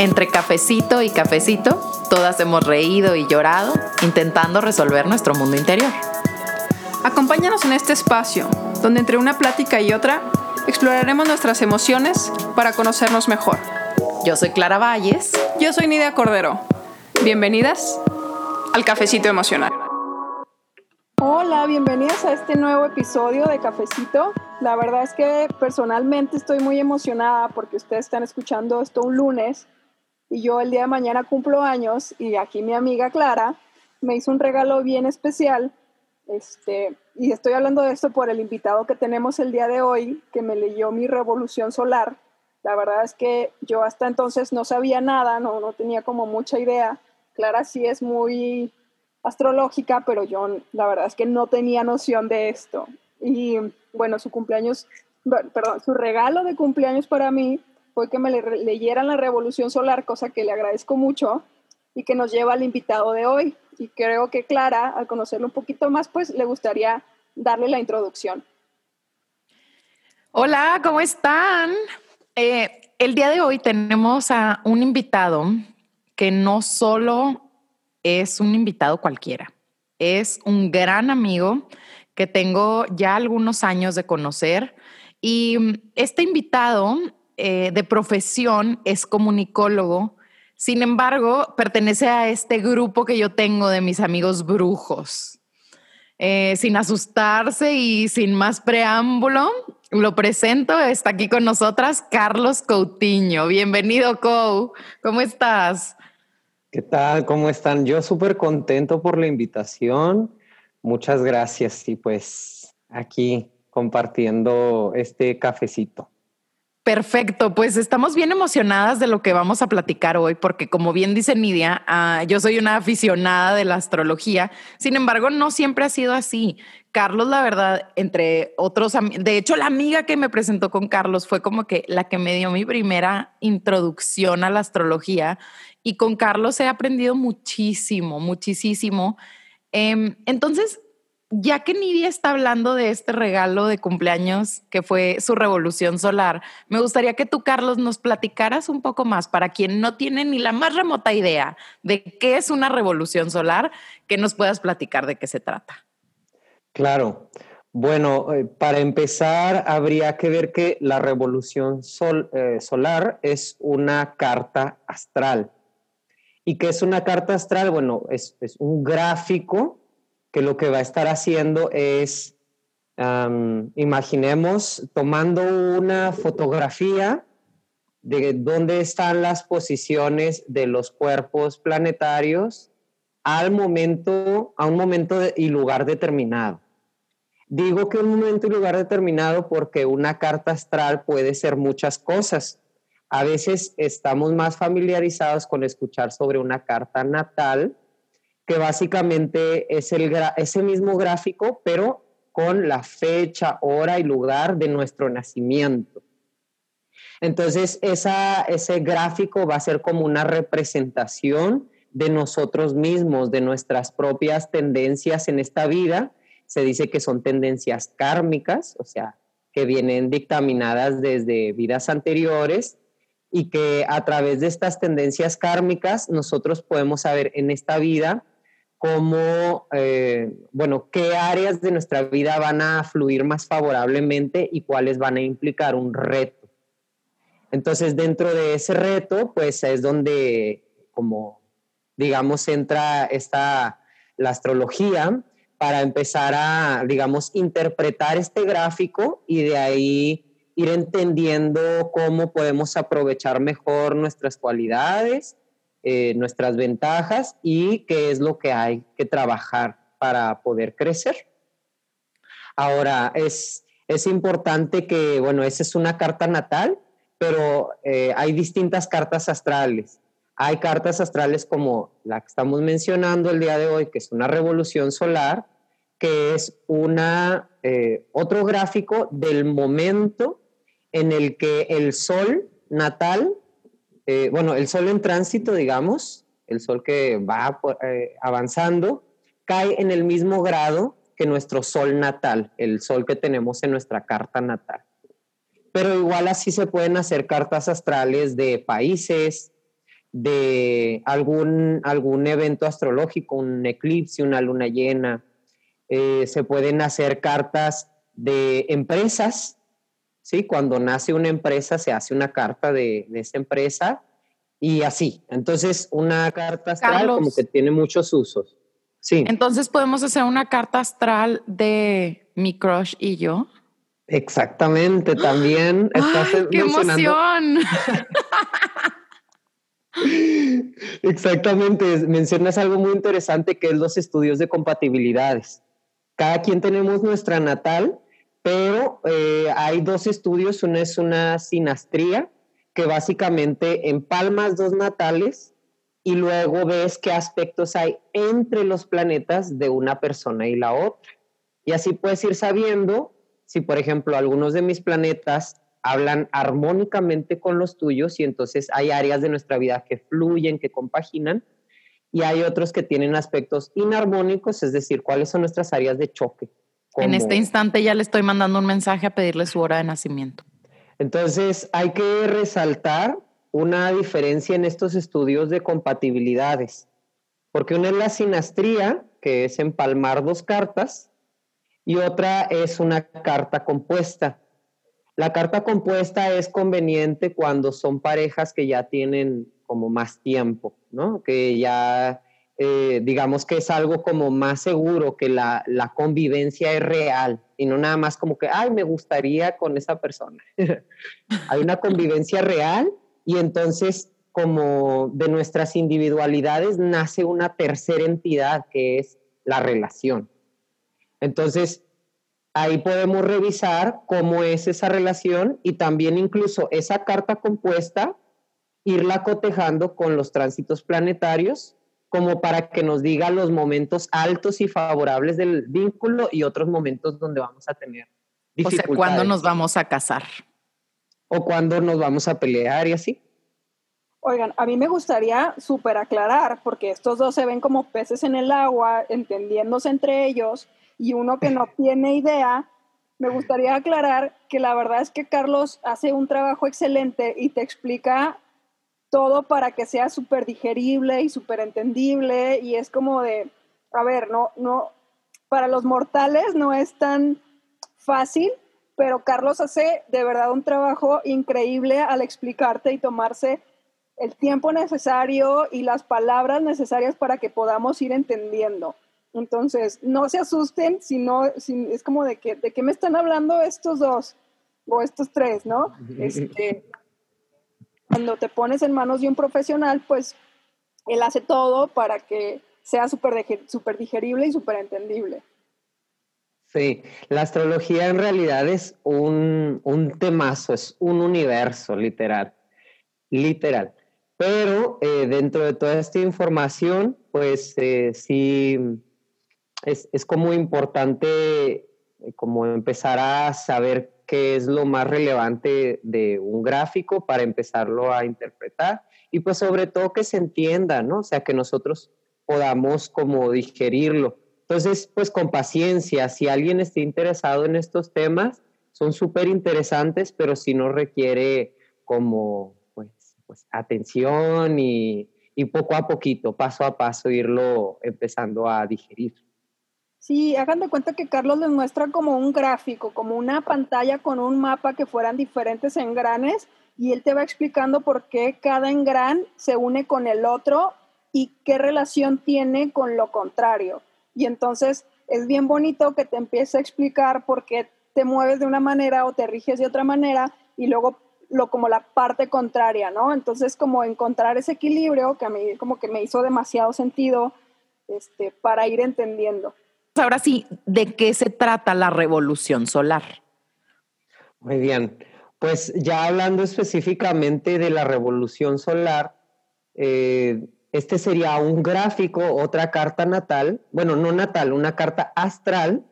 Entre cafecito y cafecito, todas hemos reído y llorado intentando resolver nuestro mundo interior. Acompáñanos en este espacio, donde entre una plática y otra exploraremos nuestras emociones para conocernos mejor. Yo soy Clara Valles. Yo soy Nidia Cordero. Bienvenidas al Cafecito Emocional. Hola, bienvenidas a este nuevo episodio de Cafecito. La verdad es que personalmente estoy muy emocionada porque ustedes están escuchando esto un lunes y yo el día de mañana cumplo años y aquí mi amiga Clara me hizo un regalo bien especial. Este, y estoy hablando de esto por el invitado que tenemos el día de hoy, que me leyó mi revolución solar. La verdad es que yo hasta entonces no sabía nada, no, no tenía como mucha idea. Clara sí es muy astrológica, pero yo la verdad es que no tenía noción de esto. Y bueno, su cumpleaños, perdón, su regalo de cumpleaños para mí fue que me leyeran la Revolución Solar, cosa que le agradezco mucho y que nos lleva al invitado de hoy. Y creo que Clara, al conocerlo un poquito más, pues le gustaría darle la introducción. Hola, ¿cómo están? Eh, el día de hoy tenemos a un invitado que no solo es un invitado cualquiera, es un gran amigo que tengo ya algunos años de conocer. Y este invitado eh, de profesión es comunicólogo. Sin embargo, pertenece a este grupo que yo tengo de mis amigos brujos. Eh, sin asustarse y sin más preámbulo, lo presento. Está aquí con nosotras Carlos Coutinho. Bienvenido, Cou. ¿Cómo estás? ¿Qué tal? ¿Cómo están? Yo súper contento por la invitación. Muchas gracias y pues aquí compartiendo este cafecito. Perfecto, pues estamos bien emocionadas de lo que vamos a platicar hoy, porque como bien dice Nidia, ah, yo soy una aficionada de la astrología, sin embargo, no siempre ha sido así. Carlos, la verdad, entre otros, de hecho, la amiga que me presentó con Carlos fue como que la que me dio mi primera introducción a la astrología y con Carlos he aprendido muchísimo, muchísimo. Em, entonces, ya que Nidia está hablando de este regalo de cumpleaños que fue su revolución solar, me gustaría que tú, Carlos, nos platicaras un poco más para quien no tiene ni la más remota idea de qué es una revolución solar, que nos puedas platicar de qué se trata. Claro. Bueno, eh, para empezar, habría que ver que la revolución eh, solar es una carta astral. ¿Y qué es una carta astral? Bueno, es un gráfico que lo que va a estar haciendo es, imaginemos, tomando una fotografía de dónde están las posiciones de los cuerpos planetarios al momento, a un momento y lugar determinado. Digo que un momento y lugar determinado porque una carta astral puede ser muchas cosas. A veces estamos más familiarizados con escuchar sobre una carta natal, que básicamente es el ese mismo gráfico, pero con la fecha, hora y lugar de nuestro nacimiento. Entonces, esa, ese gráfico va a ser como una representación de nosotros mismos, de nuestras propias tendencias en esta vida. Se dice que son tendencias kármicas, o sea, que vienen dictaminadas desde vidas anteriores y que a través de estas tendencias kármicas nosotros podemos saber en esta vida cómo, eh, bueno, qué áreas de nuestra vida van a fluir más favorablemente y cuáles van a implicar un reto. Entonces, dentro de ese reto, pues es donde, como digamos, entra esta, la astrología para empezar a, digamos, interpretar este gráfico y de ahí ir entendiendo cómo podemos aprovechar mejor nuestras cualidades eh, nuestras ventajas y qué es lo que hay que trabajar para poder crecer. Ahora, es, es importante que, bueno, esa es una carta natal, pero eh, hay distintas cartas astrales. Hay cartas astrales como la que estamos mencionando el día de hoy, que es una revolución solar, que es una, eh, otro gráfico del momento en el que el sol natal eh, bueno, el sol en tránsito, digamos, el sol que va eh, avanzando, cae en el mismo grado que nuestro sol natal, el sol que tenemos en nuestra carta natal. Pero igual así se pueden hacer cartas astrales de países, de algún, algún evento astrológico, un eclipse, una luna llena. Eh, se pueden hacer cartas de empresas, ¿sí? Cuando nace una empresa se hace una carta de, de esa empresa y así. Entonces, una carta astral como que tiene muchos usos. Sí. Entonces, podemos hacer una carta astral de mi crush y yo. Exactamente, también estás ¡Qué emoción! Exactamente, mencionas algo muy interesante que es los estudios de compatibilidades. Cada quien tenemos nuestra natal, pero eh, hay dos estudios, una es una sinastría, que básicamente empalmas dos natales y luego ves qué aspectos hay entre los planetas de una persona y la otra. Y así puedes ir sabiendo si, por ejemplo, algunos de mis planetas hablan armónicamente con los tuyos y entonces hay áreas de nuestra vida que fluyen, que compaginan y hay otros que tienen aspectos inarmónicos, es decir, cuáles son nuestras áreas de choque. En este instante ya le estoy mandando un mensaje a pedirle su hora de nacimiento. Entonces hay que resaltar una diferencia en estos estudios de compatibilidades, porque una es la sinastría, que es empalmar dos cartas, y otra es una carta compuesta. La carta compuesta es conveniente cuando son parejas que ya tienen como más tiempo, ¿no? Que ya, eh, digamos que es algo como más seguro, que la, la, convivencia es real y no nada más como que, ay, me gustaría con esa persona. Hay una convivencia real y entonces como de nuestras individualidades nace una tercera entidad que es la relación. Entonces, ahí podemos revisar cómo es esa relación y también incluso esa carta compuesta, irla cotejando con los tránsitos planetarios, como para que nos diga los momentos altos y favorables del vínculo y otros momentos donde vamos a tener dificultades. O sea, ¿cuándo nos vamos a casar? O cuándo nos vamos a pelear y así. Oigan, a mí me gustaría súper aclarar, porque estos dos se ven como peces en el agua, entendiéndose entre ellos, y uno que no tiene idea, me gustaría aclarar que la verdad es que Carlos hace un trabajo excelente y te explica todo para que sea súper digerible y súper entendible y es como de, a ver, no, no, para los mortales no es tan fácil, pero Carlos hace de verdad un trabajo increíble al explicarte y tomarse el tiempo necesario y las palabras necesarias para que podamos ir entendiendo. Entonces, no se asusten, sino, es como de que, de qué me están hablando estos dos o estos tres, ¿no? Este, cuando te pones en manos de un profesional, pues él hace todo para que sea súper digerible y súper entendible. Sí, la astrología en realidad es un, un temazo, es un universo literal, literal. Pero eh, dentro de toda esta información, pues eh, sí es, es como importante eh, como empezar a saber qué es lo más relevante de un gráfico para empezarlo a interpretar y pues sobre todo que se entienda, ¿no? O sea, que nosotros podamos como digerirlo. Entonces, pues con paciencia, si alguien está interesado en estos temas, son súper interesantes, pero si no requiere como pues, pues atención y, y poco a poquito, paso a paso, irlo empezando a digerir. Sí, hagan de cuenta que Carlos les muestra como un gráfico, como una pantalla con un mapa que fueran diferentes engranes y él te va explicando por qué cada engran se une con el otro y qué relación tiene con lo contrario. Y entonces es bien bonito que te empiece a explicar por qué te mueves de una manera o te riges de otra manera y luego lo como la parte contraria, ¿no? Entonces como encontrar ese equilibrio que a mí como que me hizo demasiado sentido este, para ir entendiendo. Ahora sí, ¿de qué se trata la revolución solar? Muy bien, pues ya hablando específicamente de la revolución solar, eh, este sería un gráfico, otra carta natal, bueno, no natal, una carta astral,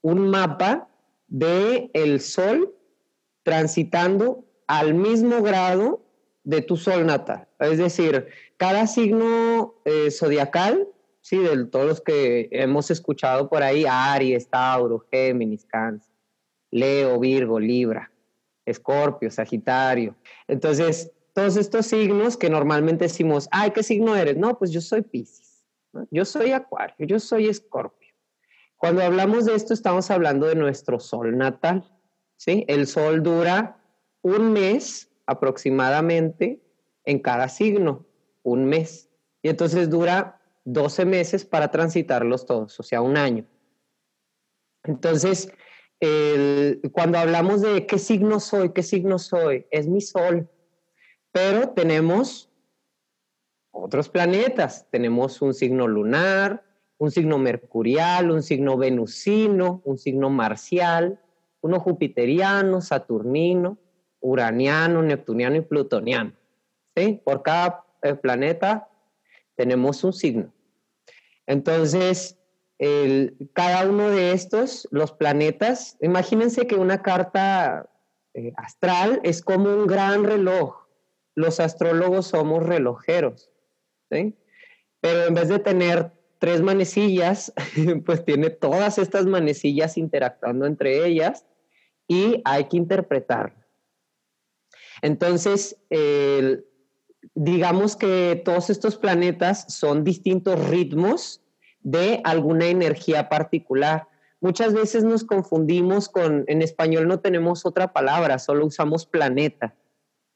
un mapa de el sol transitando al mismo grado de tu sol natal. Es decir, cada signo eh, zodiacal sí, de todos los que hemos escuchado por ahí, Aries, Tauro, Géminis, Cáncer, Leo, Virgo, Libra, Escorpio, Sagitario. Entonces, todos estos signos que normalmente decimos, ay, ¿qué signo eres? No, pues yo soy Pisces, yo soy Acuario, yo soy Escorpio. Cuando hablamos de esto estamos hablando de nuestro sol natal, ¿sí? El sol dura un mes aproximadamente en cada signo, un mes. Y entonces dura 12 meses para transitarlos todos, o sea, un año. Entonces, cuando hablamos de qué signo soy, qué signo soy, es mi sol. Pero tenemos otros planetas. Tenemos un signo lunar, un signo mercurial, un signo venusino, un signo marcial, uno jupiteriano, saturnino, uraniano, neptuniano y plutoniano. ¿sí? Por cada eh, planeta tenemos un signo. Entonces, cada uno de estos, los planetas, imagínense que una carta eh, astral es como un gran reloj. Los astrólogos somos relojeros. Pero en vez de tener tres manecillas, pues tiene todas estas manecillas interactuando entre ellas y hay que interpretar. Entonces, digamos que todos estos planetas son distintos ritmos de alguna energía particular. Muchas veces nos confundimos con, en español no tenemos otra palabra, solo usamos planeta.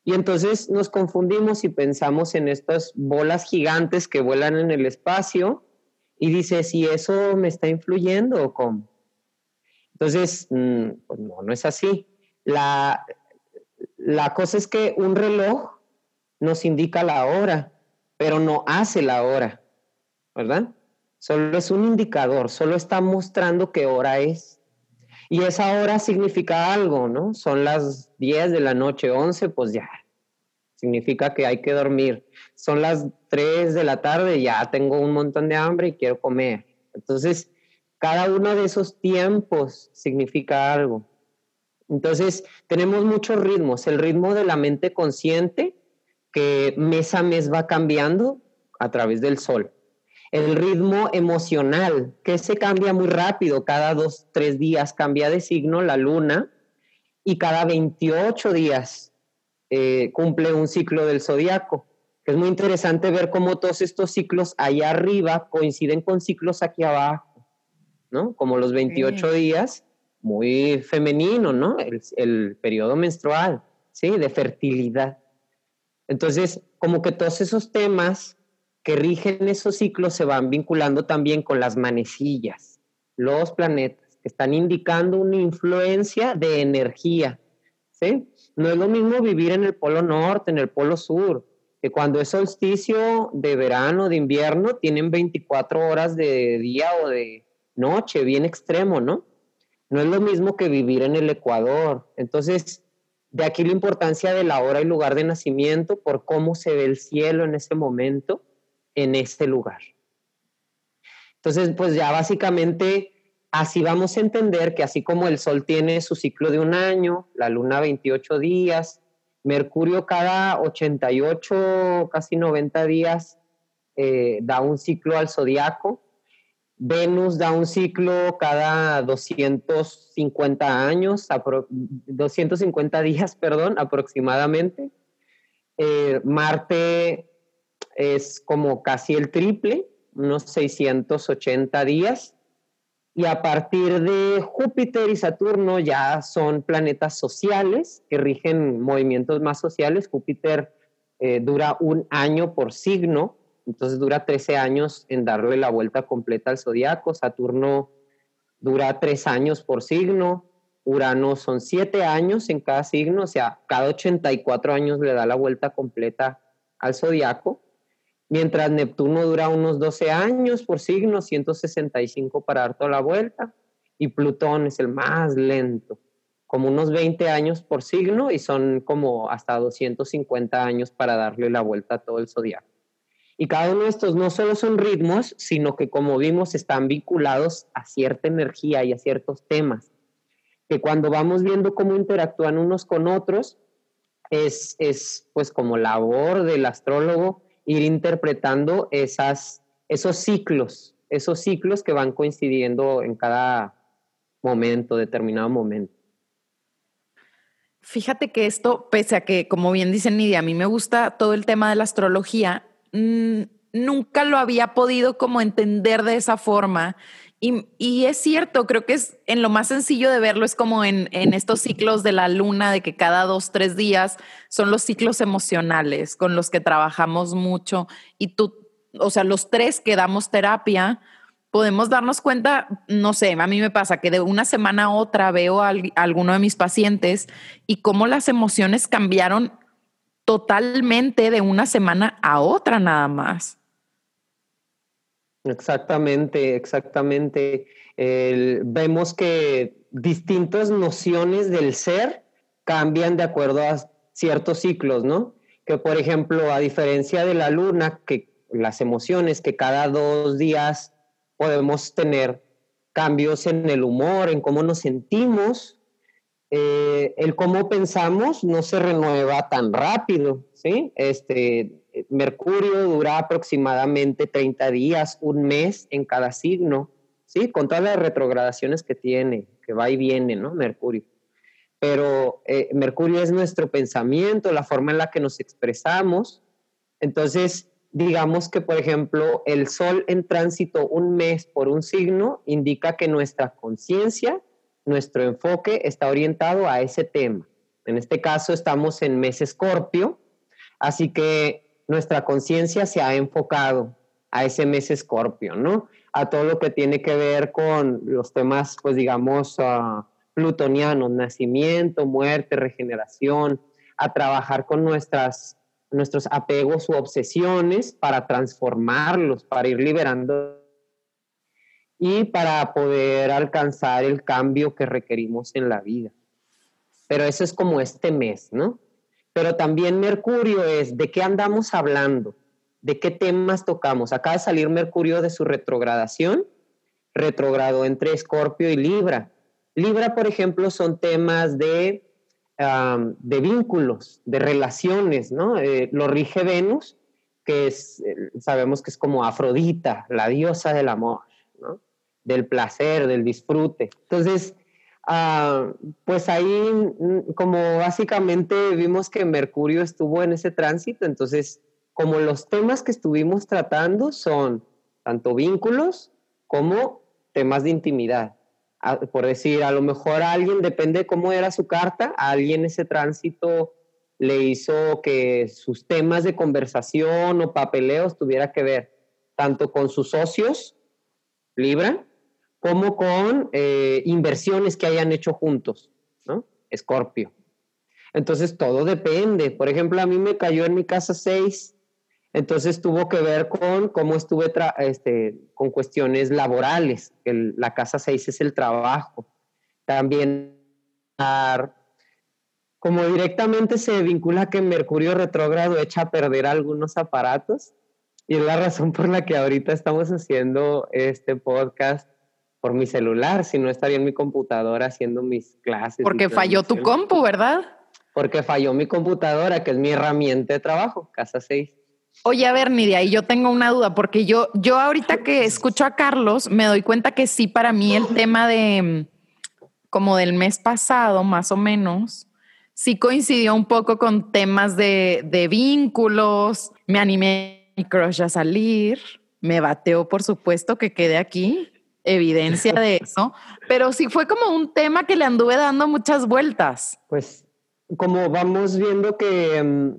Y entonces nos confundimos y pensamos en estas bolas gigantes que vuelan en el espacio y dices, ¿y eso me está influyendo o cómo? Entonces, mm, pues no, no es así. La, la cosa es que un reloj nos indica la hora, pero no hace la hora, ¿verdad? Solo es un indicador, solo está mostrando qué hora es. Y esa hora significa algo, ¿no? Son las 10 de la noche, 11, pues ya. Significa que hay que dormir. Son las 3 de la tarde, ya tengo un montón de hambre y quiero comer. Entonces, cada uno de esos tiempos significa algo. Entonces, tenemos muchos ritmos. El ritmo de la mente consciente, mes a mes va cambiando a través del sol el ritmo emocional, que se cambia muy rápido, cada dos, tres días cambia de signo la luna y cada 28 días eh, cumple un ciclo del zodiaco. Es muy interesante ver cómo todos estos ciclos allá arriba coinciden con ciclos aquí abajo, ¿no? Como los 28 días, muy femenino, ¿no? El, el periodo menstrual, ¿sí? De fertilidad. Entonces, como que todos esos temas que rigen esos ciclos se van vinculando también con las manecillas, los planetas, que están indicando una influencia de energía. ¿sí? No es lo mismo vivir en el polo norte, en el polo sur, que cuando es solsticio de verano, de invierno, tienen 24 horas de día o de noche, bien extremo, ¿no? No es lo mismo que vivir en el Ecuador. Entonces, de aquí la importancia de la hora y lugar de nacimiento por cómo se ve el cielo en ese momento en este lugar. Entonces, pues ya básicamente así vamos a entender que así como el Sol tiene su ciclo de un año, la Luna 28 días, Mercurio cada 88, casi 90 días eh, da un ciclo al zodiaco, Venus da un ciclo cada 250 años, 250 días, perdón, aproximadamente. Eh, Marte es como casi el triple, unos 680 días. Y a partir de Júpiter y Saturno ya son planetas sociales que rigen movimientos más sociales. Júpiter eh, dura un año por signo, entonces dura 13 años en darle la vuelta completa al zodiaco. Saturno dura 3 años por signo. Urano son 7 años en cada signo, o sea, cada 84 años le da la vuelta completa al zodiaco mientras Neptuno dura unos 12 años por signo, 165 para dar toda la vuelta, y Plutón es el más lento, como unos 20 años por signo y son como hasta 250 años para darle la vuelta a todo el zodiaco. Y cada uno de estos no solo son ritmos, sino que como vimos están vinculados a cierta energía y a ciertos temas, que cuando vamos viendo cómo interactúan unos con otros, es, es pues como labor del astrólogo ir interpretando esas, esos ciclos, esos ciclos que van coincidiendo en cada momento, determinado momento. Fíjate que esto, pese a que, como bien dice Nidia, a mí me gusta todo el tema de la astrología, nunca lo había podido como entender de esa forma. Y, es cierto, creo que es en lo más sencillo de verlo, es como en, en, estos ciclos de la luna, de que cada dos, tres días son los ciclos emocionales con los que trabajamos mucho. Y tú, o sea, los tres que damos terapia, podemos darnos cuenta, no sé, a mí me pasa que de una semana a otra veo a, alguno de mis pacientes y cómo las emociones cambiaron totalmente de una semana a otra nada más. Exactamente, exactamente. vemos que distintas nociones del ser cambian de acuerdo a ciertos ciclos, ¿no? Que por ejemplo, a diferencia de la luna, que las emociones que cada dos días podemos tener cambios en el humor, en cómo nos sentimos. Eh, el cómo pensamos no se renueva tan rápido, ¿sí? Este, Mercurio dura aproximadamente 30 días, un mes en cada signo, ¿sí? Con todas las retrogradaciones que tiene, que va y viene, ¿no? Mercurio. Pero eh, Mercurio es nuestro pensamiento, la forma en la que nos expresamos. Entonces, digamos que, por ejemplo, el Sol en tránsito un mes por un signo indica que nuestra conciencia, nuestro enfoque está orientado a ese tema. En este caso estamos en mes escorpio, así que nuestra conciencia se ha enfocado a ese mes escorpio, ¿no? A todo lo que tiene que ver con los temas, pues digamos, uh, plutonianos, nacimiento, muerte, regeneración, a trabajar con nuestras nuestros apegos u obsesiones para transformarlos, para ir liberando y para poder alcanzar el cambio que requerimos en la vida. Pero eso es como este mes, ¿no? Pero también Mercurio es de qué andamos hablando, de qué temas tocamos. Acaba de salir Mercurio de su retrogradación, retrogrado entre Escorpio y Libra. Libra, por ejemplo, son temas de de vínculos, de relaciones, ¿no? Eh, lo rige Venus, que es, eh, sabemos que es como Afrodita, la diosa del amor, ¿no? Del placer, del disfrute. Entonces, ah, pues ahí, mm, como básicamente vimos que Mercurio estuvo en ese tránsito, entonces, como los temas que estuvimos tratando son tanto vínculos como temas de intimidad por decir, a lo mejor alguien, depende de cómo era su carta, a alguien ese tránsito le hizo que sus temas de conversación o papeleos tuviera que ver tanto con sus socios, Libra, como con eh, inversiones que hayan hecho juntos, ¿no? Escorpio. Entonces todo depende. Por ejemplo, a mí me cayó en mi casa 6 entonces tuvo que ver con cómo estuve este, con cuestiones laborales. la casa 6 es el trabajo. También como directamente se vincula que Mercurio retrógrado echa a perder algunos aparatos y es la razón por la que ahorita estamos haciendo este podcast por mi celular, si no estaría en mi computadora haciendo mis clases. Porque falló tu compu, ¿verdad? Porque falló mi computadora, que es mi herramienta de trabajo, casa 6. Oye, a ver, Nidia, y yo tengo una duda, porque yo, yo ahorita que escucho a Carlos, me doy cuenta que sí, para mí el tema de como del mes pasado, más o menos, sí coincidió un poco con temas de, de vínculos. Me animé mi crush a salir, me bateó, por supuesto, que quede aquí, evidencia de eso, pero sí fue como un tema que le anduve dando muchas vueltas. Pues como vamos viendo que, mm,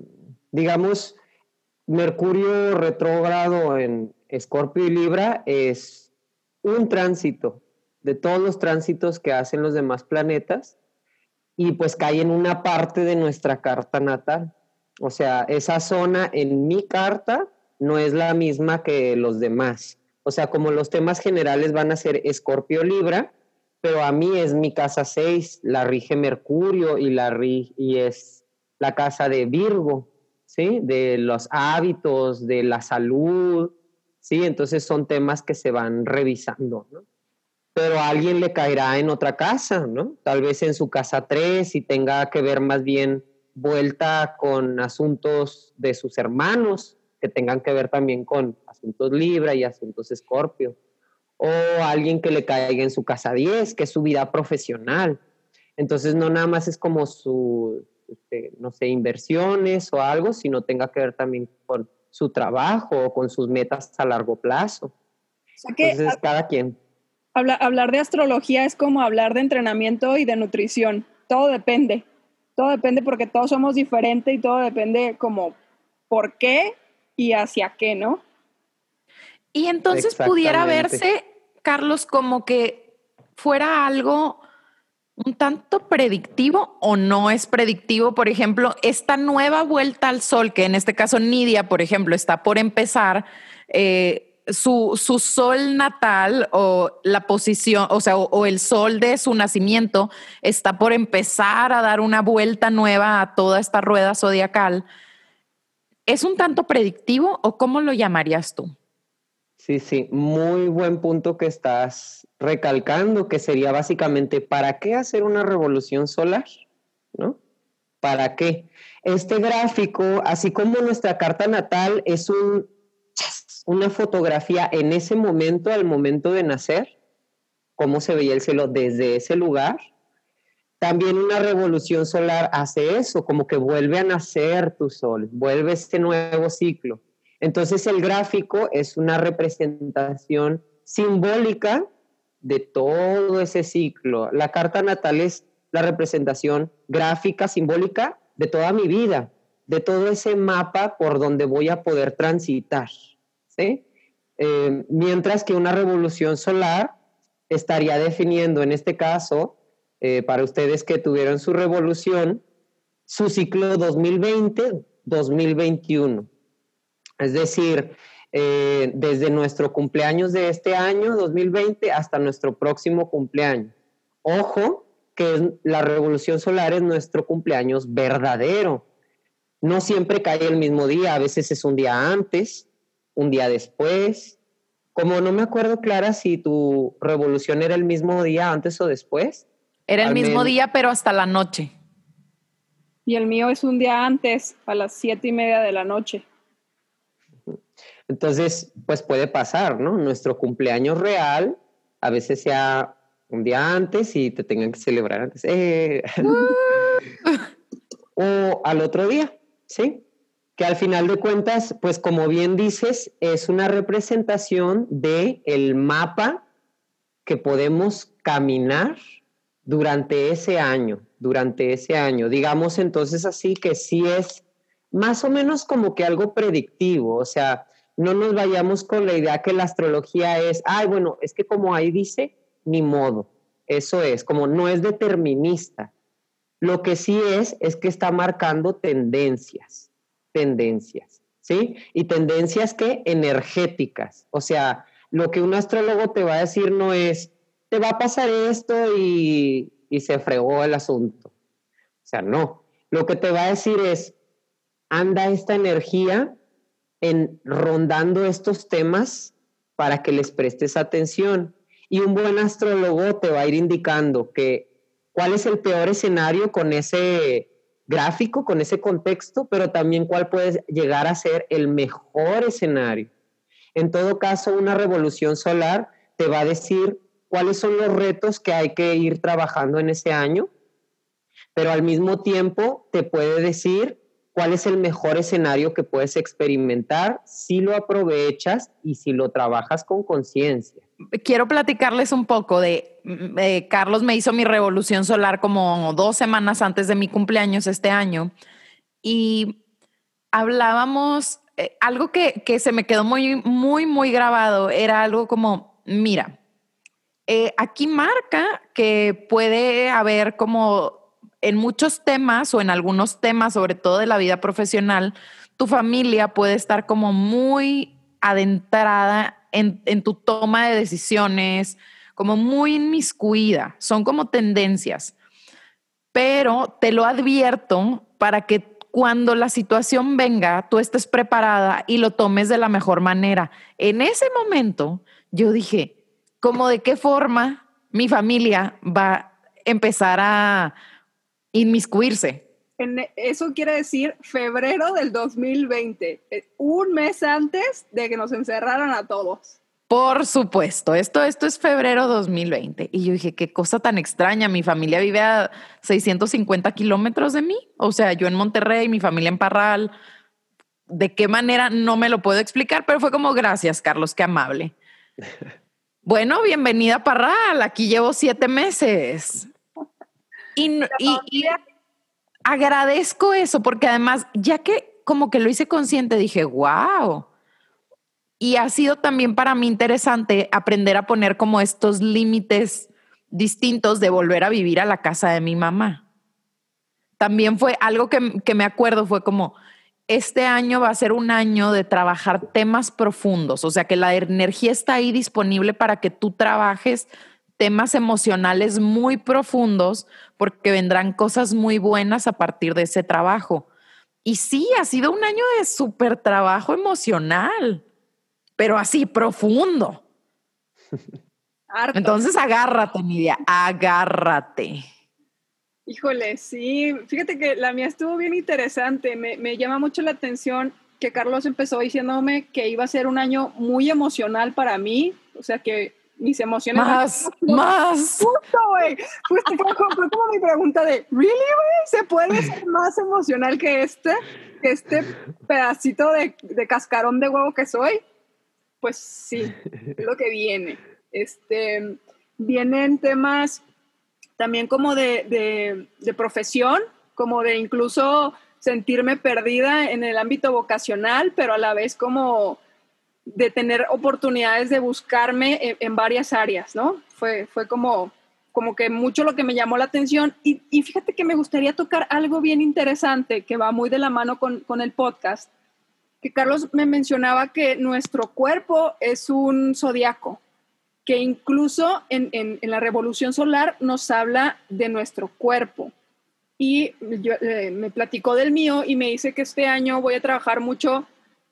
digamos, Mercurio retrógrado en Escorpio y Libra es un tránsito de todos los tránsitos que hacen los demás planetas y pues cae en una parte de nuestra carta natal. O sea, esa zona en mi carta no es la misma que los demás. O sea, como los temas generales van a ser Escorpio Libra, pero a mí es mi casa 6, la rige Mercurio y la y es la casa de Virgo. ¿sí? De los hábitos, de la salud, ¿sí? Entonces son temas que se van revisando, ¿no? Pero a alguien le caerá en otra casa, ¿no? Tal vez en su casa 3 y tenga que ver más bien vuelta con asuntos de sus hermanos, que tengan que ver también con asuntos Libra y asuntos Escorpio. O alguien que le caiga en su casa 10, que es su vida profesional. Entonces no nada más es como su, este, no sé, inversiones o algo, sino tenga que ver también con su trabajo o con sus metas a largo plazo. O sea que Entonces, cada quien. hablar de astrología es como hablar de entrenamiento y de nutrición. Todo depende. Todo depende porque todos somos diferentes y todo depende como por qué y hacia qué, ¿no? Y entonces pudiera verse, Carlos, como que fuera algo un tanto predictivo o no es predictivo. Por ejemplo, esta nueva vuelta al sol, que en este caso Nidia, por ejemplo, está por empezar, eh, su, su, sol natal o la posición, o sea, o, el sol de su nacimiento está por empezar a dar una vuelta nueva a toda esta rueda zodiacal. ¿Es un tanto predictivo o cómo lo llamarías tú? Sí, sí, muy buen punto que estás recalcando, que sería básicamente, ¿para qué hacer una revolución solar? ¿No? ¿Para qué? Este gráfico, así como nuestra carta natal, es un, una fotografía en ese momento, al momento de nacer, cómo se veía el cielo desde ese lugar. También una revolución solar hace eso, como que vuelve a nacer tu sol, vuelve este nuevo ciclo. Entonces el gráfico es una representación simbólica de todo ese ciclo. La carta natal es la representación gráfica, simbólica de toda mi vida, de todo ese mapa por donde voy a poder transitar. Eh, mientras que una revolución solar estaría definiendo, en este caso, eh, para ustedes que tuvieron su revolución, su ciclo 2020-2021. Es decir, eh, desde nuestro cumpleaños de este año, 2020, hasta nuestro próximo cumpleaños. Ojo, que la revolución solar es nuestro cumpleaños verdadero. No siempre cae el mismo día, a veces es un día antes, un día después. Como no me acuerdo, Clara, si tu revolución era el mismo día antes o después. Era el mismo día, pero hasta la noche. Y el mío es un día antes, a las siete y media de la noche. Entonces, pues puede pasar, ¿no? Nuestro cumpleaños real a veces sea un día antes y te tengan que celebrar antes. Eh. o al otro día, ¿sí? Que al final de cuentas, pues como bien dices, es una representación de el mapa que podemos caminar durante ese año, durante ese año. Digamos entonces así que sí es más o menos como que algo predictivo, o sea, no nos vayamos con la idea que la astrología es, ay, bueno, es que como ahí dice, ni modo. Eso es, como no es determinista. Lo que sí es, es que está marcando tendencias, tendencias, ¿sí? Y tendencias que energéticas. O sea, lo que un astrólogo te va a decir no es, te va a pasar esto y, se fregó el asunto. O sea, no. Lo que te va a decir es, anda esta energía en rondando estos temas para que les prestes atención. Y un buen astrólogo te va a ir indicando cuál es el peor escenario con ese gráfico, con ese contexto, pero también cuál puede llegar a ser el mejor escenario. En todo caso, una revolución solar te va a decir cuáles son los retos que hay que ir trabajando en ese año, pero al mismo tiempo te puede decir cuál es el mejor escenario que puedes experimentar si lo aprovechas y si lo trabajas con conciencia. Quiero platicarles un poco de, Carlos me hizo mi revolución solar como dos semanas antes de mi cumpleaños este año y hablábamos, eh, algo que, que, se me quedó muy, muy, muy grabado, era algo como, mira, eh, aquí marca que puede haber como en muchos temas o en algunos temas, sobre todo de la vida profesional, tu familia puede estar como muy adentrada en, tu toma de decisiones, como muy inmiscuida. Son como tendencias. Pero te lo advierto para que cuando la situación venga, tú estés preparada y lo tomes de la mejor manera. En ese momento, yo dije, ¿cómo de qué forma mi familia va a empezar a, inmiscuirse. eso quiere decir febrero del 2020, eh, un mes antes de que nos encerraran a todos. Por supuesto, esto, esto es febrero 2020. Y yo dije, qué cosa tan extraña. Mi familia vive a 650 kilómetros de mí. O sea, yo en Monterrey, mi familia en Parral. ¿De qué manera? No me lo puedo explicar, pero fue como gracias, Carlos, qué amable. Bueno, bienvenida Parral. Aquí llevo siete meses. Y, y, agradezco eso porque además, ya que como que lo hice consciente, dije, wow y ha sido también para mí interesante aprender a poner como estos límites distintos de volver a vivir a la casa de mi mamá. También fue algo que, que me acuerdo, fue como, este año va a ser un año de trabajar temas profundos, o sea que la energía está ahí disponible para que tú trabajes temas emocionales muy profundos porque vendrán cosas muy buenas a partir de ese trabajo. Y sí, ha sido un año de súper trabajo emocional pero así profundo. Entonces agárrate, Nidia, agárrate. Híjole, sí, fíjate que la mía estuvo bien interesante, me, me, llama mucho la atención que Carlos empezó diciéndome que iba a ser un año muy emocional para mí, o sea que mis emociones... Más, más. Justo, güey. Fue, como mi pregunta de, ¿really, güey? ¿Se puede ser más emocional que este? Que este pedacito de, de cascarón de huevo que soy? Pues sí, es lo que viene. Este, vienen temas también como de, profesión, como de incluso sentirme perdida en el ámbito vocacional, pero a la vez como de tener oportunidades de buscarme en, varias áreas, ¿no? Fue, fue como, como que mucho lo que me llamó la atención. Y, fíjate que me gustaría tocar algo bien interesante que va muy de la mano con, con el podcast, que Carlos me mencionaba que nuestro cuerpo es un zodiaco, que incluso en, la revolución solar nos habla de nuestro cuerpo. Y eh, me platicó del mío y me dice que este año voy a trabajar mucho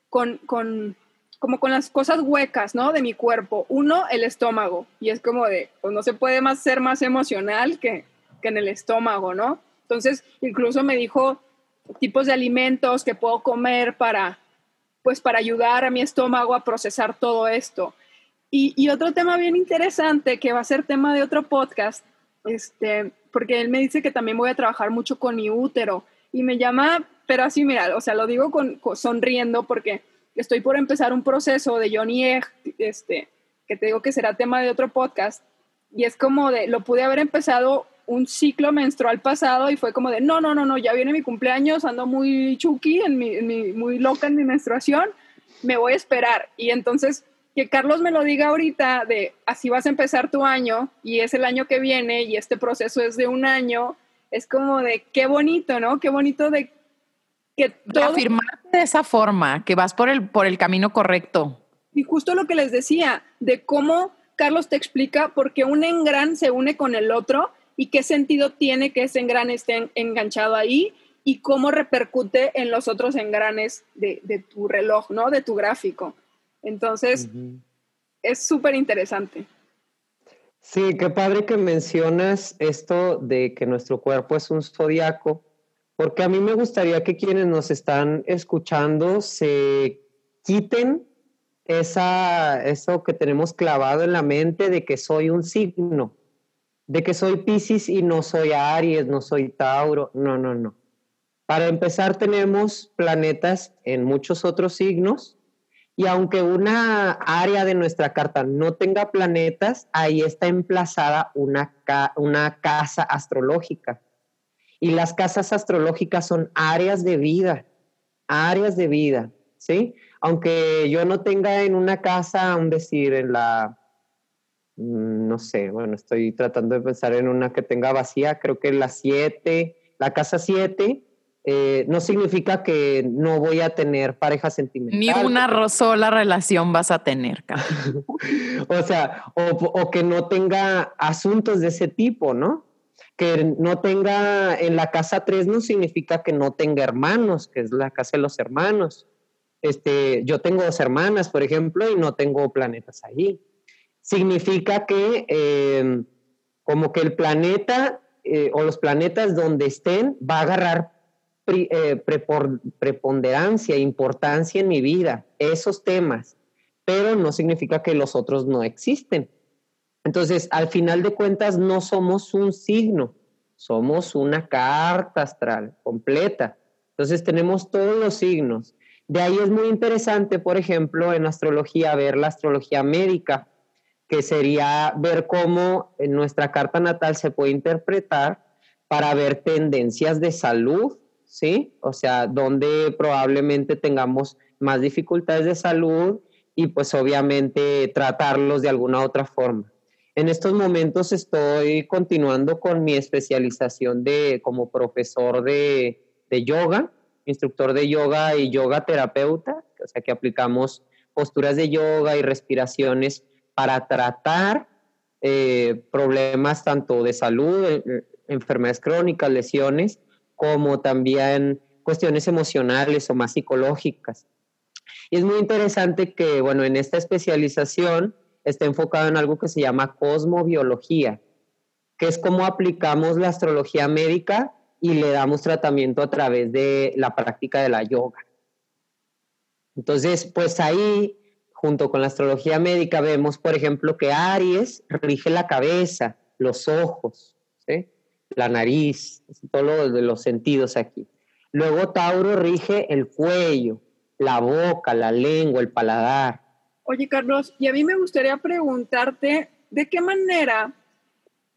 con, con, como con las cosas huecas, ¿no? De mi cuerpo. Uno, el estómago. Y es como de, pues no se puede más ser más emocional que, que en el estómago, ¿no? Entonces, incluso me dijo tipos de alimentos que puedo comer para, pues para ayudar a mi estómago a procesar todo esto. Y, otro tema bien interesante que va a ser tema de otro podcast, este, porque él me dice que también voy a trabajar mucho con mi útero y me llama, pero así mira, o sea, lo digo con, sonriendo porque estoy por empezar un proceso de Johnny Egg, este, que te digo que será tema de otro podcast, y es como de, lo pude haber empezado un ciclo menstrual pasado y fue como de, no, no, no, no, ya viene mi cumpleaños, ando muy chuki, en mi, muy loca en mi menstruación, me voy a esperar. Y entonces, que Carlos me lo diga ahorita de, así vas a empezar tu año y es el año que viene y este proceso es de un año, es como de, qué bonito, ¿no? Qué bonito de que todo... Afirmarte de esa forma, que vas por el, por el camino correcto. Y justo lo que les decía, de cómo Carlos te explica por qué un engran se une con el otro y qué sentido tiene que ese engrane esté enganchado ahí y cómo repercute en los otros engranes de, tu reloj, ¿no? De tu gráfico. Entonces, es súper interesante. Sí, qué padre que mencionas esto de que nuestro cuerpo es un zodiaco, porque a mí me gustaría que quienes nos están escuchando se quiten esa, eso que tenemos clavado en la mente de que soy un signo de que soy Pisces y no soy Aries, no soy Tauro. No, no, no. Para empezar, tenemos planetas en muchos otros signos y aunque una área de nuestra carta no tenga planetas, ahí está emplazada una, una casa astrológica. Y las casas astrológicas son áreas de vida, áreas de vida, ¿sí? Aunque yo no tenga en una casa, un decir, en la Mm, no sé, bueno, estoy tratando de pensar en una que tenga vacía, creo que la 7, la casa 7, eh, no significa que no voy a tener pareja sentimental. Ni una sola relación vas a tener, O sea, o, que no tenga asuntos de ese tipo, ¿no? Que no tenga en la casa 3 no significa que no tenga hermanos, que es la casa de los hermanos. Este, yo tengo dos hermanas, por ejemplo, y no tengo planetas ahí significa que eh, como que el planeta eh, o los planetas donde estén va a agarrar eh, preponderancia, importancia en mi vida, esos temas. pero no significa que los otros no existen. Entonces, al final de cuentas, no somos un signo, somos una carta astral completa. Entonces, tenemos todos los signos. De ahí es muy interesante, por ejemplo, en astrología, ver la astrología médica, que sería ver cómo en nuestra carta natal se puede interpretar para ver tendencias de salud, ¿sí? O sea, donde probablemente tengamos más dificultades de salud y pues obviamente tratarlos de alguna otra forma. En estos momentos estoy continuando con mi especialización de como profesor de, de yoga, instructor de yoga y yoga terapeuta, o sea que aplicamos posturas de yoga y respiraciones para tratar eh, problemas tanto de salud, eh, enfermedades crónicas, lesiones, como también cuestiones emocionales o más psicológicas. Y es muy interesante que, bueno, en esta especialización está enfocado en algo que se llama cosmobiología, que es cómo aplicamos la astrología médica y le damos tratamiento a través de la práctica de la yoga. Entonces, pues ahí, junto con la astrología médica, vemos, por ejemplo, que Aries rige la cabeza, los ojos, la nariz, todo lo de los sentidos aquí. Luego Tauro rige el cuello, la boca, la lengua, el paladar. Oye, Carlos, y a mí me gustaría preguntarte, ¿de qué manera,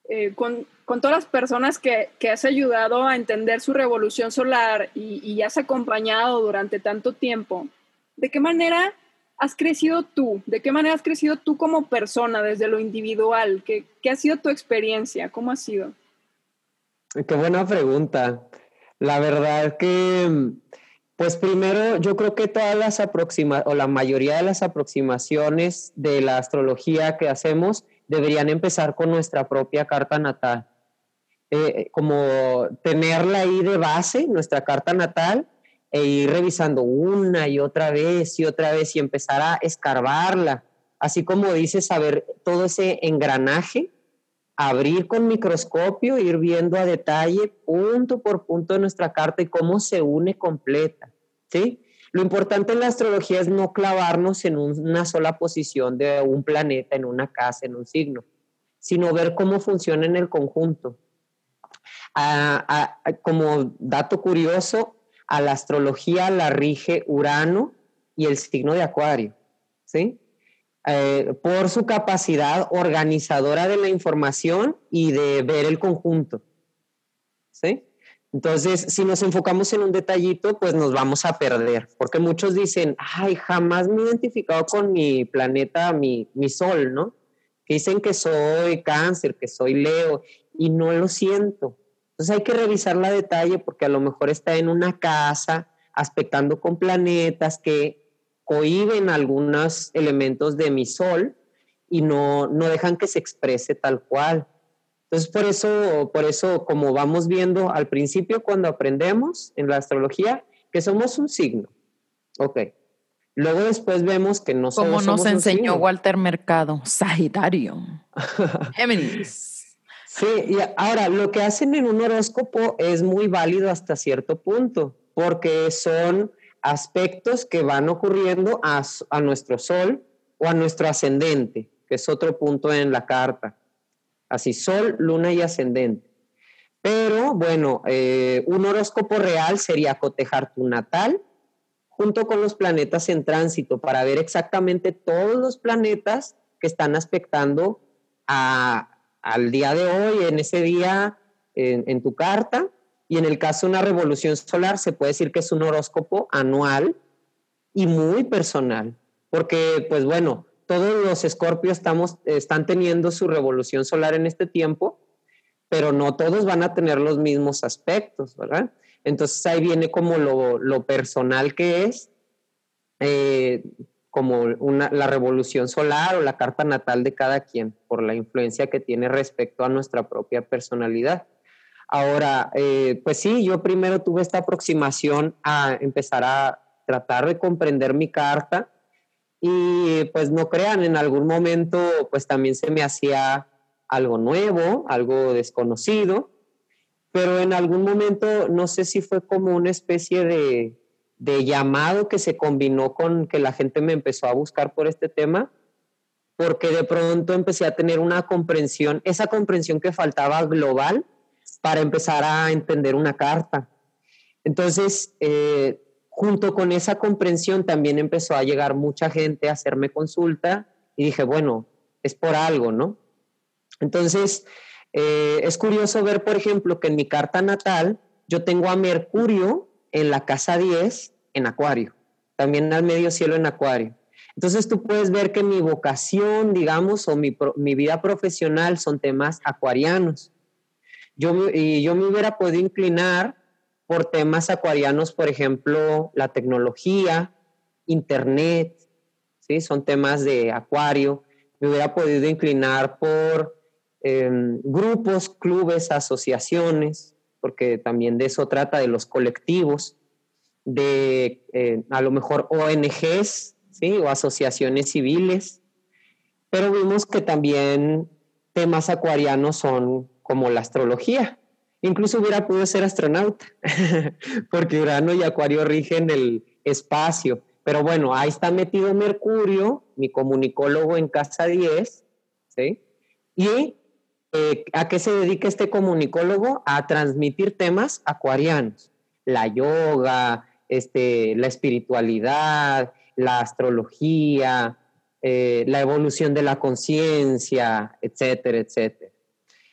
eh, con, todas las personas que, has ayudado a entender su revolución solar y, has acompañado durante tanto tiempo, ¿de qué manera has crecido tú? ¿De qué manera has crecido tú como persona desde lo individual? ¿Qué, qué ha sido tu experiencia? ¿Cómo ha sido? Qué buena pregunta. La verdad que pues primero, yo creo que todas las aproximaciones, o la mayoría de las aproximaciones de la astrología que hacemos deberían empezar con nuestra propia carta natal. Eh, como tenerla ahí de base, nuestra carta natal, e ir revisando una y otra vez y otra vez y empezar a escarbarla. Así como dices, saber todo ese engranaje, abrir con microscopio, ir viendo a detalle, punto por punto nuestra carta y cómo se une completa. ¿sí? Lo importante en la astrología es no clavarnos en una sola posición de un planeta, en una casa, en un signo, sino ver cómo funciona en el conjunto. como dato curioso, a la astrología la rige Urano y el signo de Acuario, ¿sí? Eh, por su capacidad organizadora de la información y de ver el conjunto, ¿sí? Entonces, si nos enfocamos en un detallito, pues nos vamos a perder, porque muchos dicen, ay, jamás me he identificado con mi planeta, mi, mi sol, ¿no? Que dicen que soy cáncer, que soy Leo, y no lo siento. Entonces hay que revisarla a detalle porque a lo mejor está en una casa aspectando con planetas que cohiben algunos elementos de mi sol y no, no dejan que se exprese tal cual. Entonces, por eso, por eso, como vamos viendo al principio cuando aprendemos en la astrología, que somos un signo. Ok. Luego después vemos que no somos Como nos enseñó Walter Mercado, Sagitario. Géminis. Sí, y ahora lo que hacen en un horóscopo es muy válido hasta cierto punto, porque son aspectos que van ocurriendo a, a nuestro sol o a nuestro ascendente, que es otro punto en la carta. Así, Sol, Luna y Ascendente. Pero bueno, eh, un horóscopo real sería cotejar tu natal junto con los planetas en tránsito para ver exactamente todos los planetas que están aspectando al día de hoy, en ese día, en tu carta. Y en el caso de una revolución solar, se puede decir que es un horóscopo anual y muy personal, porque pues bueno, todos los escorpios estamos, están teniendo su revolución solar en este tiempo, pero no todos van a tener los mismos aspectos, ¿verdad? Entonces ahí viene como lo, personal que es, eh, como la revolución solar o la carta natal de cada quien, por la influencia que tiene respecto a nuestra propia personalidad. Ahora, eh, pues sí, yo primero tuve esta aproximación a empezar a tratar de comprender mi carta y pues no crean, en algún momento pues también se me hacía algo nuevo, algo desconocido, pero en algún momento no sé si fue como una especie de, de llamado que se combinó con que la gente me empezó a buscar por este tema, porque de pronto empecé a tener una comprensión, esa comprensión que faltaba global para empezar a entender una carta. Entonces, eh, junto con esa comprensión también empezó a llegar mucha gente a hacerme consulta y dije, bueno, es por algo, ¿no? Entonces, eh, es curioso ver, por ejemplo, que en mi carta natal yo tengo a Mercurio en la casa 10 en Acuario, también al medio cielo en Acuario. Entonces tú puedes ver que mi vocación, digamos, o mi, mi vida profesional son temas acuarianos. Yo, y yo me hubiera podido inclinar por temas acuarianos, por ejemplo, la tecnología, Internet, ¿sí? son temas de acuario. Me hubiera podido inclinar por em, grupos, clubes, asociaciones, porque también de eso trata, de los colectivos, de eh, a lo mejor ONGs, ¿sí? o asociaciones civiles, pero vimos que también temas acuarianos son como la astrología. Incluso hubiera podido ser astronauta, porque Urano y Acuario rigen el espacio. Pero bueno, ahí está metido Mercurio, mi comunicólogo en casa 10, ¿sí? Y eh, ¿a qué se dedica este comunicólogo? A transmitir temas acuarianos, la yoga, este, la espiritualidad, la astrología, eh, la evolución de la conciencia, etcétera, etcétera.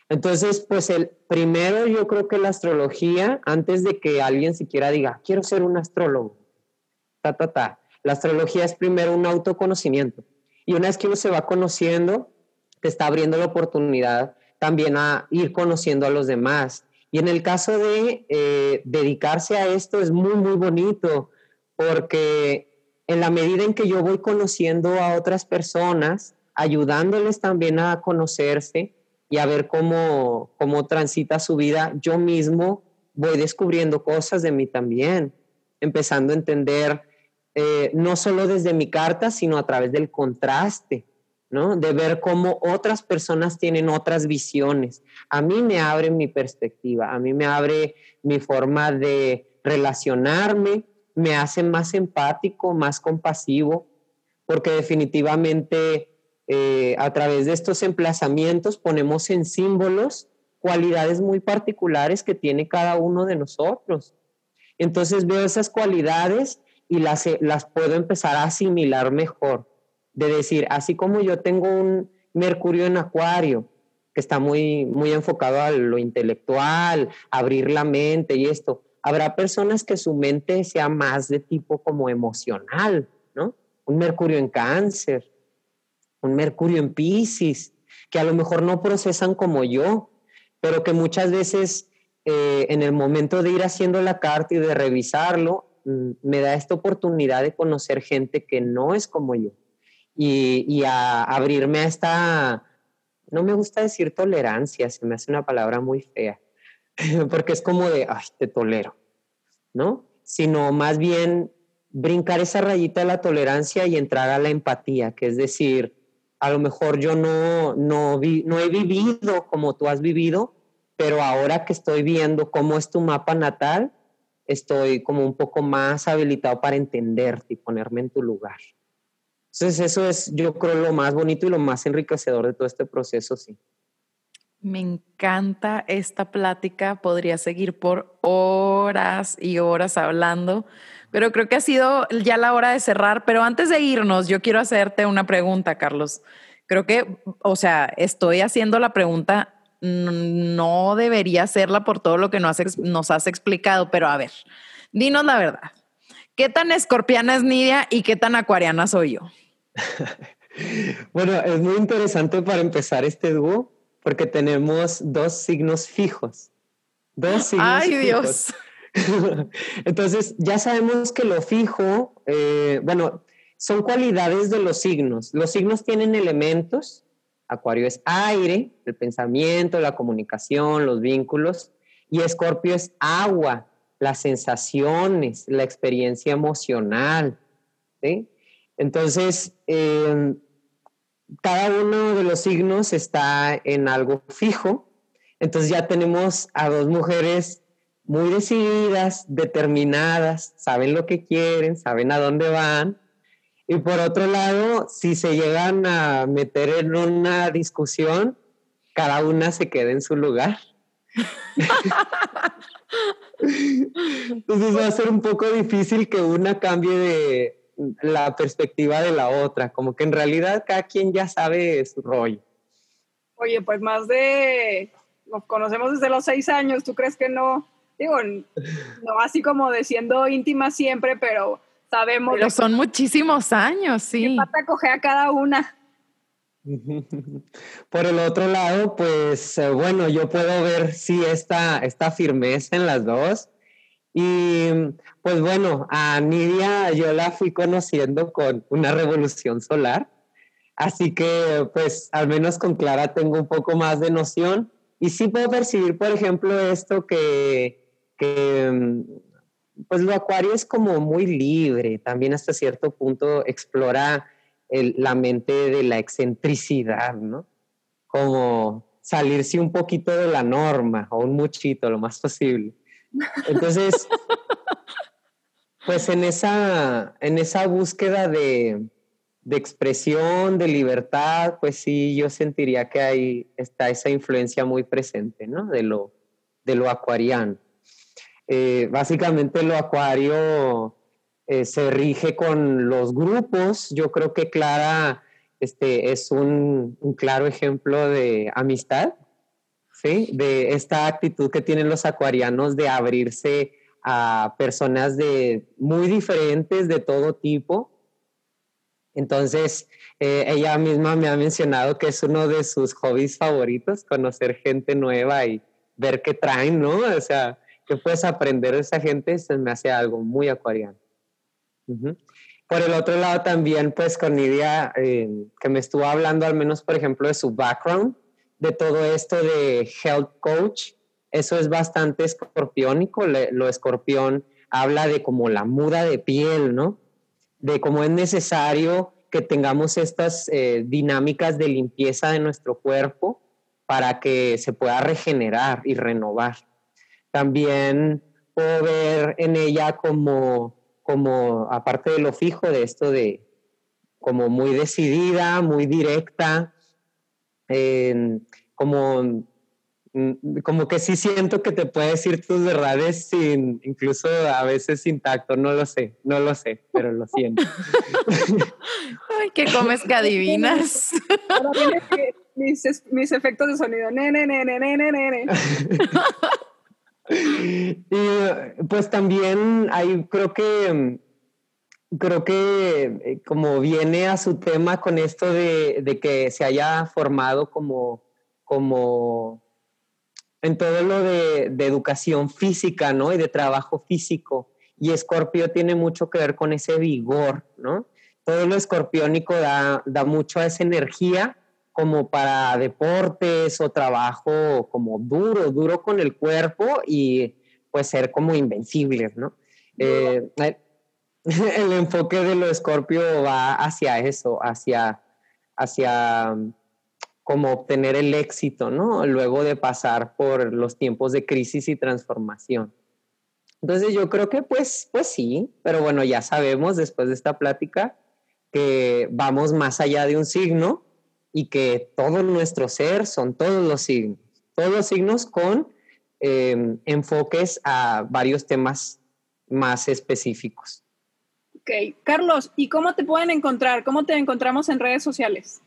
Entonces, pues el primero yo creo que la astrología, antes de que alguien siquiera diga, quiero ser un astrólogo, ta, ta, ta, la astrología es primero un autoconocimiento. Y una vez que uno se va conociendo, te está abriendo la oportunidad también a ir conociendo a los demás. Y en el caso de eh, dedicarse a esto es muy, muy bonito, porque en la medida en que yo voy conociendo a otras personas, ayudándoles también a conocerse y a ver cómo, cómo transita su vida, yo mismo voy descubriendo cosas de mí también, empezando a entender eh, no solo desde mi carta, sino a través del contraste, ¿no? De ver cómo otras personas tienen otras visiones. A mí me abre mi perspectiva, a mí me abre mi forma de relacionarme, me hace más empático, más compasivo, porque definitivamente eh, a través de estos emplazamientos ponemos en símbolos cualidades muy particulares que tiene cada uno de nosotros. Entonces veo esas cualidades y las, las puedo empezar a asimilar mejor. De decir, así como yo tengo un Mercurio en Acuario, que está muy, muy enfocado a lo intelectual, abrir la mente y esto, Habrá personas que su mente sea más de tipo como emocional, ¿no? Un Mercurio en cáncer, un Mercurio en Pisces, que a lo mejor no procesan como yo, pero que muchas veces eh, en el momento de ir haciendo la carta y de revisarlo, mm, me da esta oportunidad de conocer gente que no es como yo y, y a abrirme a esta, no me gusta decir tolerancia, se me hace una palabra muy fea, porque es como de, ay, te tolero, ¿no? Sino más bien brincar esa rayita de la tolerancia y entrar a la empatía, que es decir, a lo mejor yo no, no, no he vivido como tú has vivido, pero ahora que estoy viendo cómo es tu mapa natal, estoy como un poco más habilitado para entenderte y ponerme en tu lugar. Entonces eso es, yo creo, lo más bonito y lo más enriquecedor de todo este proceso, sí. Me encanta esta plática, podría seguir por horas y horas hablando, pero creo que ha sido ya la hora de cerrar, pero antes de irnos, yo quiero hacerte una pregunta, Carlos. Creo que, o sea, estoy haciendo la pregunta, no debería hacerla por todo lo que nos has, nos has explicado, pero a ver, dinos la verdad. ¿Qué tan escorpiana es Nidia y qué tan acuariana soy yo? bueno, es muy interesante para empezar este dúo porque tenemos dos signos fijos. Dos signos ¡Ay, Dios! Entonces, ya sabemos que lo fijo, eh, bueno, son cualidades de los signos. Los signos tienen elementos. Acuario es aire, el pensamiento, la comunicación, los vínculos. Y Escorpio es agua, las sensaciones, la experiencia emocional. Entonces, eh, cada uno de los signos está en algo fijo. Entonces ya tenemos a dos mujeres muy decididas, determinadas, saben lo que quieren, saben a dónde van. Y por otro lado, si se llegan a meter en una discusión, cada una se queda en su lugar. Entonces va a ser un poco difícil que una cambie de la perspectiva de la otra, como que en realidad cada quien ya sabe su rollo. Oye, pues más de, nos conocemos desde los seis años, ¿tú crees que no? Digo, no así como de siendo íntima siempre, pero sabemos. Pero son muchísimos años, sí. ¿Qué pata coge a cada una? Por el otro lado, pues eh, bueno, yo puedo ver si esta, esta firmeza en las dos. Y pues bueno, a Nidia yo la fui conociendo con una revolución solar. Así que pues al menos con Clara tengo un poco más de noción. Y sí puedo percibir, por ejemplo, esto que, que pues lo acuario es como muy libre, también hasta cierto punto explora la mente de la excentricidad, ¿no? Como salirse un poquito de la norma o un muchito, lo más posible. Entonces, pues en esa, en esa búsqueda de, de expresión, de libertad, pues sí, yo sentiría que ahí está esa influencia muy presente, ¿no? De lo, de lo acuariano. Eh, básicamente lo acuario eh, se rige con los grupos. Yo creo que Clara este, es un, claro ejemplo de amistad, ¿sí? de esta actitud que tienen los acuarianos de abrirse a personas de muy diferentes, de todo tipo. Entonces, eh, ella misma me ha mencionado que es uno de sus hobbies favoritos, conocer gente nueva y ver qué traen, ¿no? O sea, que puedes aprender de esa gente, se me hace algo muy acuariano. Por el otro lado también, pues con eh, que me estuvo hablando al menos, por ejemplo, de su background, de todo esto de health coach, eso es bastante escorpiónico, lo escorpión habla de como la muda de piel, ¿no? De cómo es necesario que tengamos estas eh, dinámicas de limpieza de nuestro cuerpo para que se pueda regenerar y renovar. También puedo ver en ella como como, aparte de lo fijo, de esto de como muy decidida, muy directa, como, mm, como que sí siento que te puede decir tus verdades sin, incluso a veces sin tacto, no lo sé, no lo sé, pero lo siento. Ay, que comes que adivinas. mis, mis efectos de sonido, nene, nene, nene, nene. y pues también hay, creo que, creo que eh, como viene a su tema con esto de, de que se haya formado como, como en todo lo de, de, educación física, ¿no? Y de trabajo físico. Y Escorpio tiene mucho que ver con ese vigor, ¿no? Todo lo escorpiónico da, da mucho a esa energía como para deportes o trabajo como duro, duro con el cuerpo y pues ser como invencibles, ¿no? Eh, el enfoque de lo escorpio va hacia eso, hacia, hacia como obtener el éxito, ¿no? Luego de pasar por los tiempos de crisis y transformación. Entonces yo creo que pues, pues sí, pero bueno, ya sabemos después de esta plática que vamos más allá de un signo y que todo nuestro ser son todos los signos, todos los signos con em, enfoques a varios temas más específicos. Ok, Carlos, ¿y cómo te pueden encontrar? ¿Cómo te encontramos en redes sociales?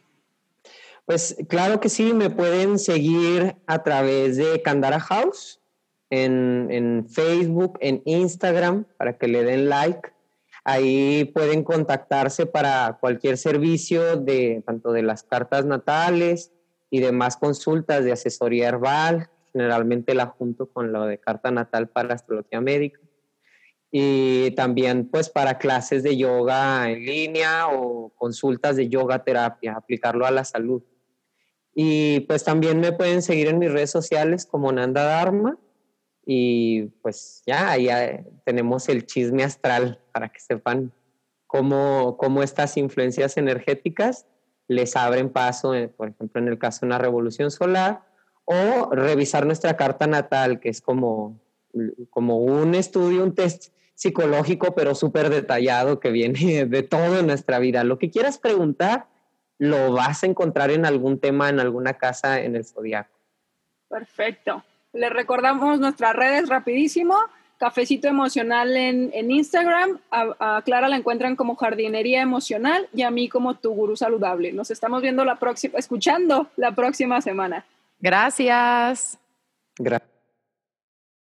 Pues claro que sí, me pueden seguir a través de Candara House en, en Facebook, en Instagram, para que le den like. Ahí pueden contactarse para cualquier servicio de tanto de las cartas natales y demás consultas de asesoría herbal. Generalmente la junto con lo de carta natal para astrología médica. Y también pues para clases de yoga en línea o consultas de yoga terapia, aplicarlo a la salud. Y pues también me pueden seguir en mis redes sociales como Nanda Dharma y pues ya, ya tenemos el chisme astral para que sepan cómo, cómo estas influencias energéticas les abren paso, eh, por ejemplo, en el caso de una revolución solar, o revisar nuestra carta natal, que es como como un estudio, un test psicológico, pero súper detallado que viene de todo nuestra vida. Lo que quieras preguntar, lo vas a encontrar en algún tema, en alguna casa en el zodiaco. Perfecto. Le recordamos nuestras redes rapidísimo. Cafecito Emocional en, Instagram. A, Clara la encuentran como Jardinería Emocional y a mí como Tu Gurú Saludable. Nos estamos viendo la próxima, escuchando la próxima semana. Gracias. Gracias.